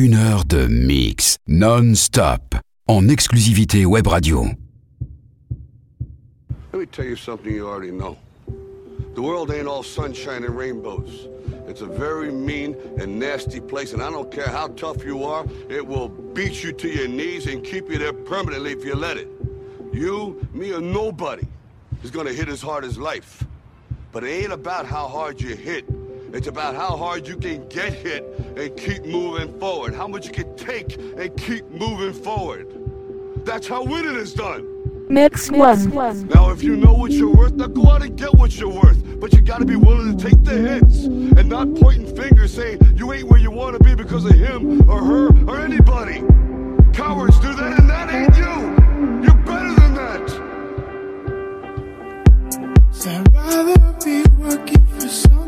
Une heure de mix non-stop en exclusivité web radio. Let me tell you something you already know. The world ain't all sunshine and rainbows. It's a very mean and nasty place, and I don't care how tough you are, it will beat you to your knees and keep you there permanently if you let it. You, me, or nobody is gonna hit as hard as life. But it ain't about how hard you hit. It's about how hard you can get hit and keep moving forward. How much you can take and keep moving forward. That's how winning is done. Mix one. Now, if you know what you're worth, now go out and get what you're worth. But you gotta be willing to take the hits and not pointing fingers saying you ain't where you wanna be because of him or her or anybody. Cowards do that, and that ain't you. You're better than that. So I'd rather be working for something than praying for the rain. So I wander home to someone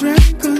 don't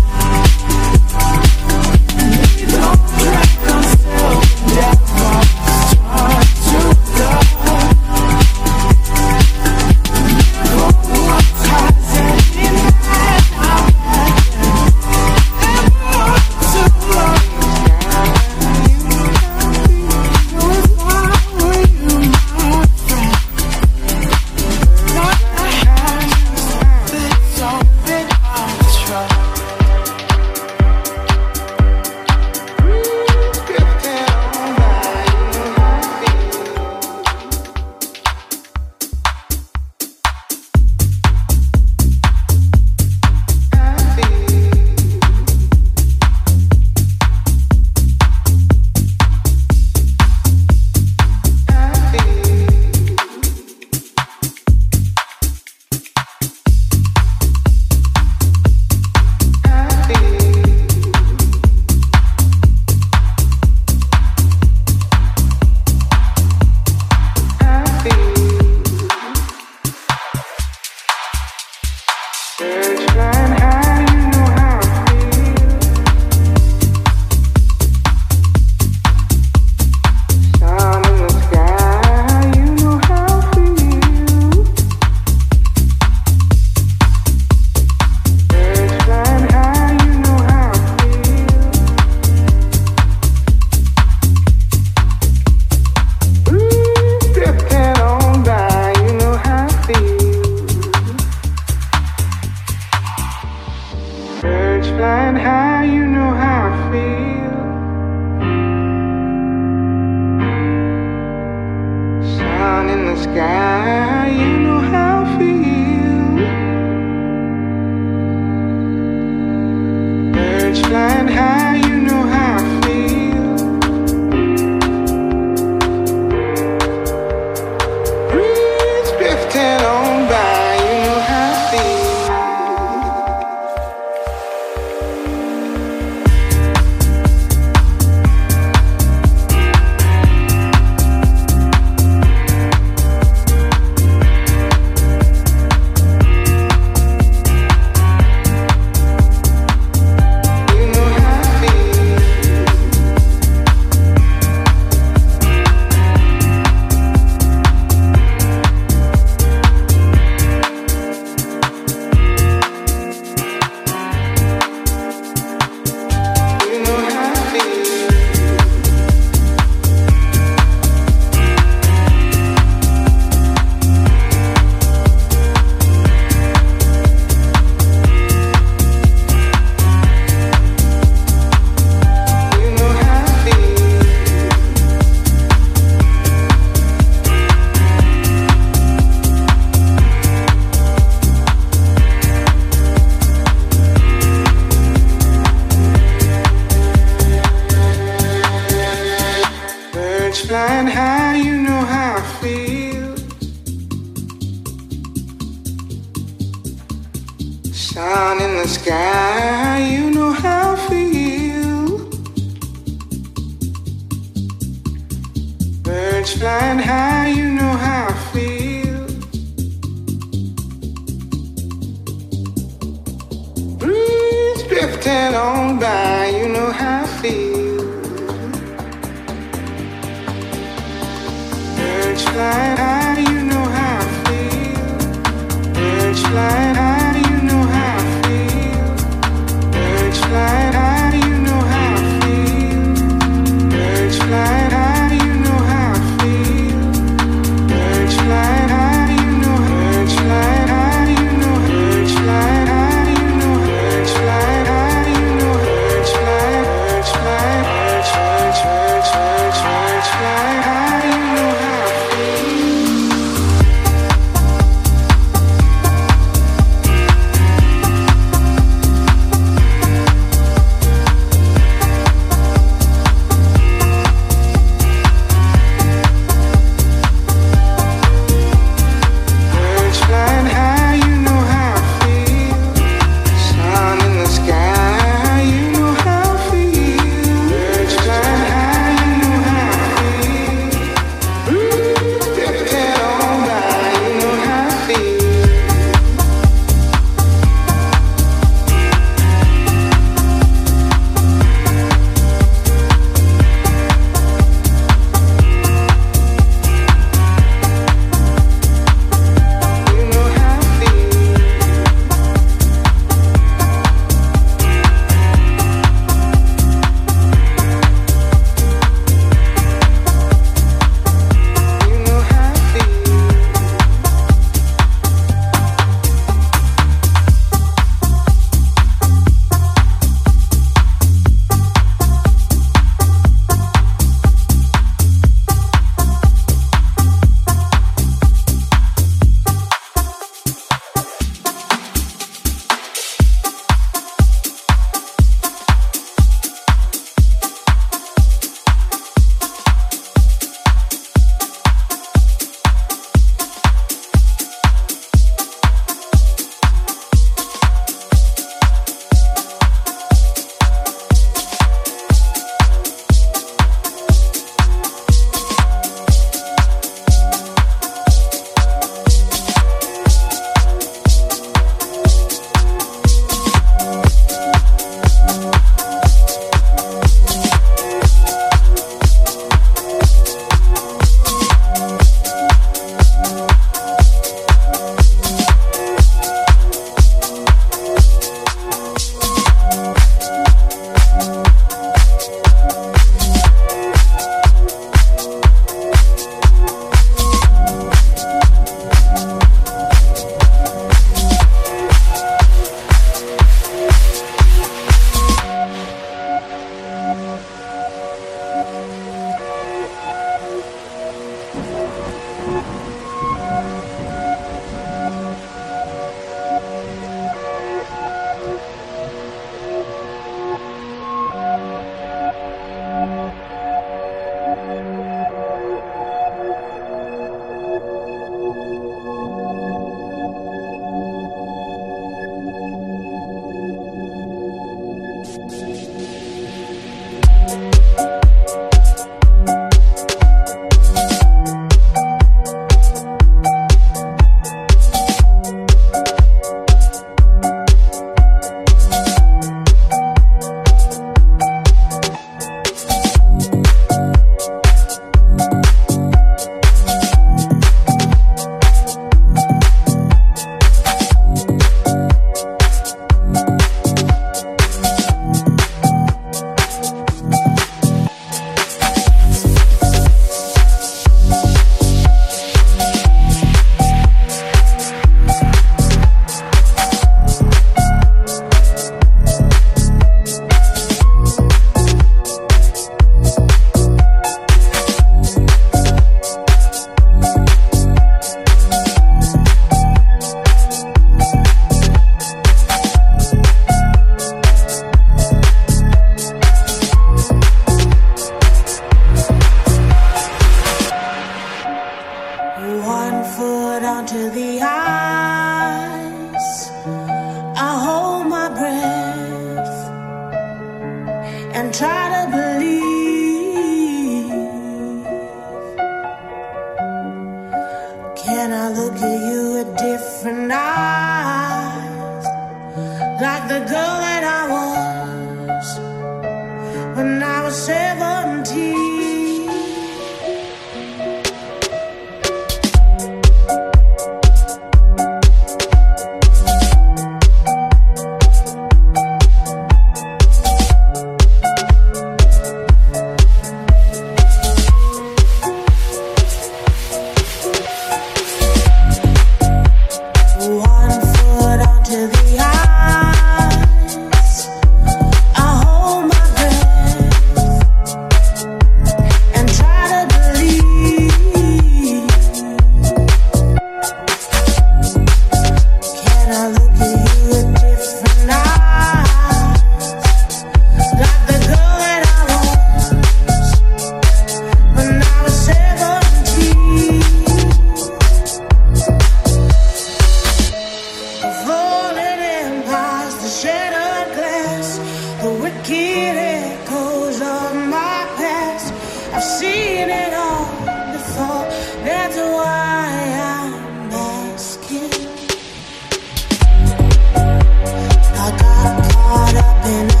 Don't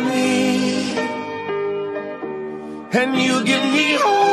me and you give me hope.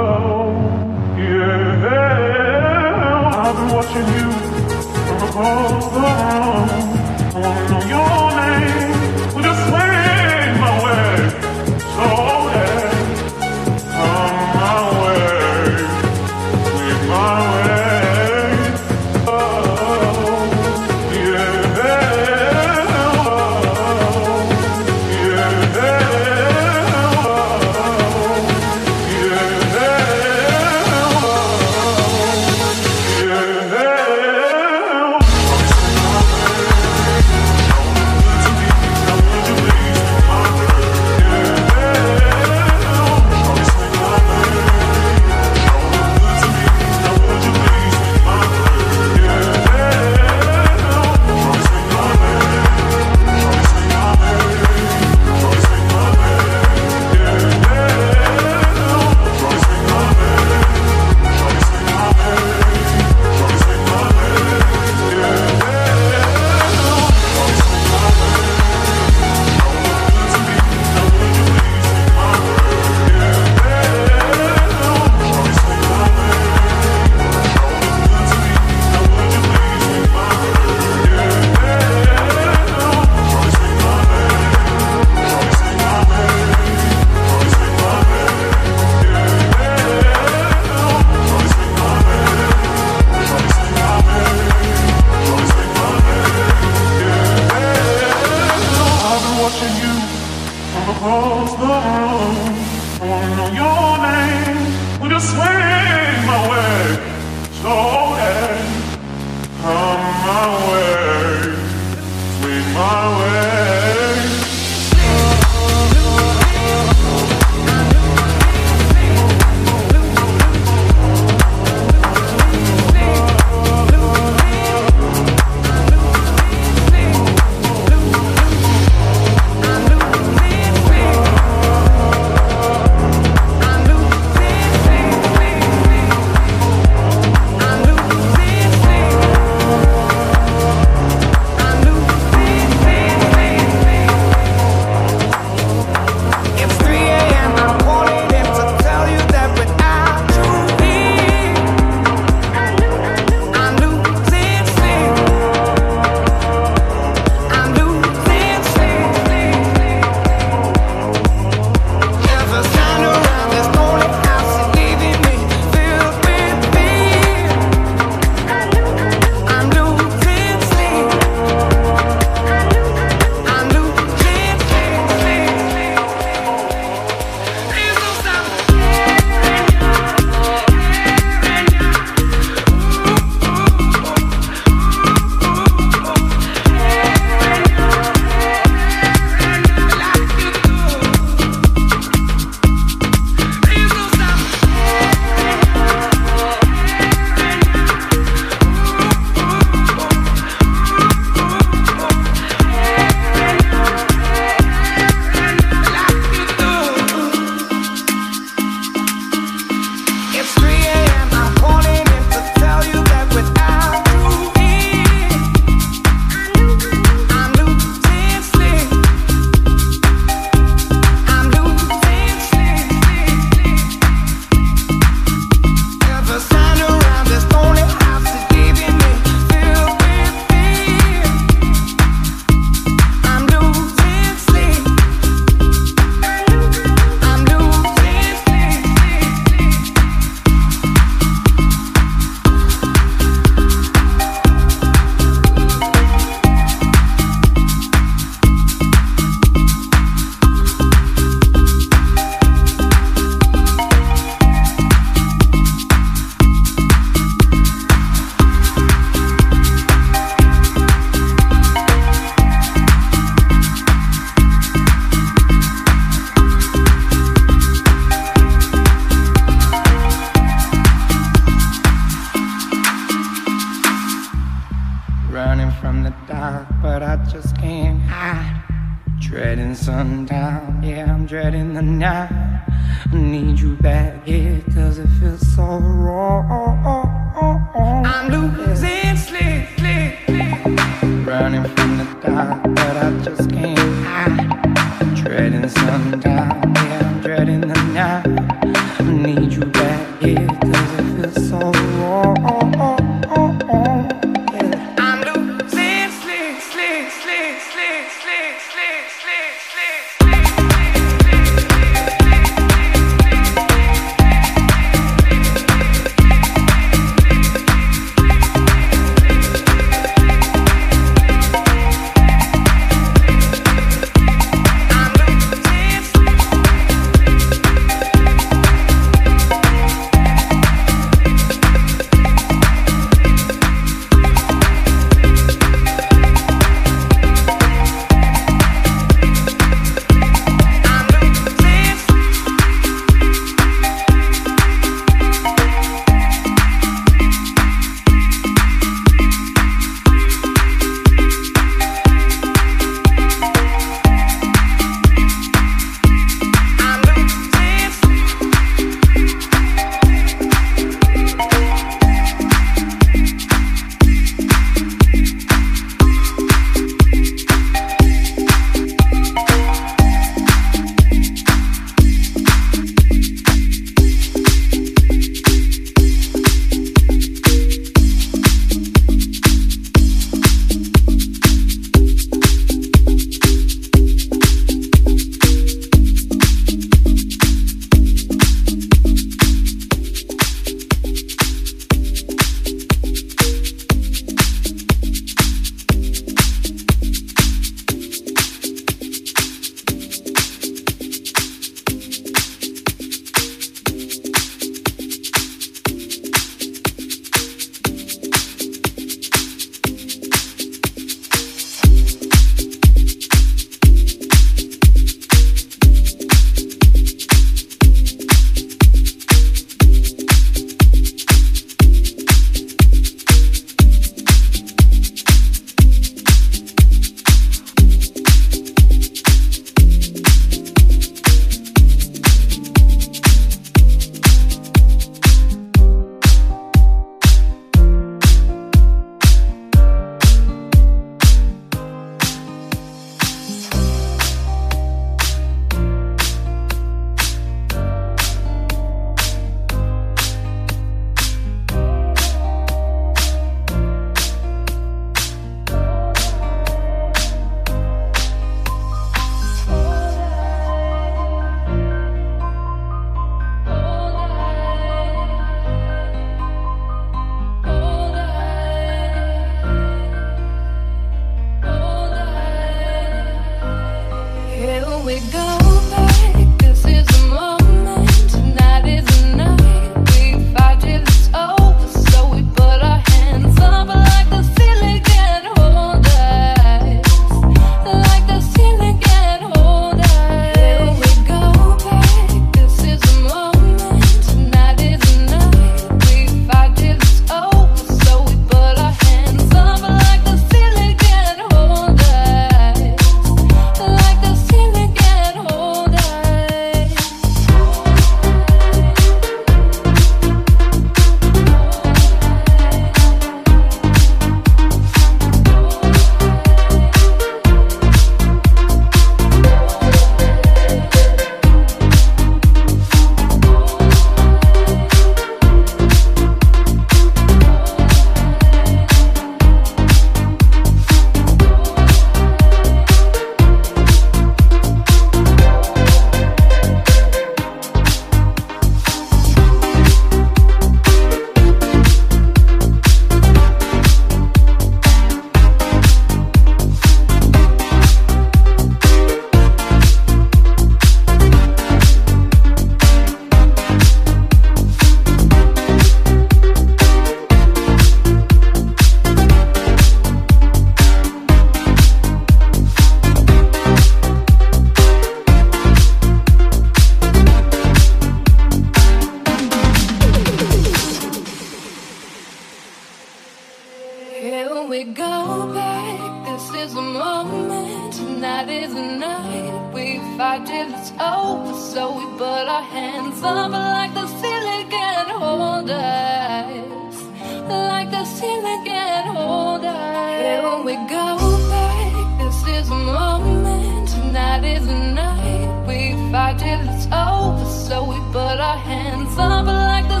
we go back? This is a moment, tonight is the night. We fight till it's over, so we put our hands up like the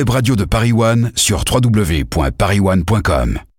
web radios de Paris One sur www.parisone.com.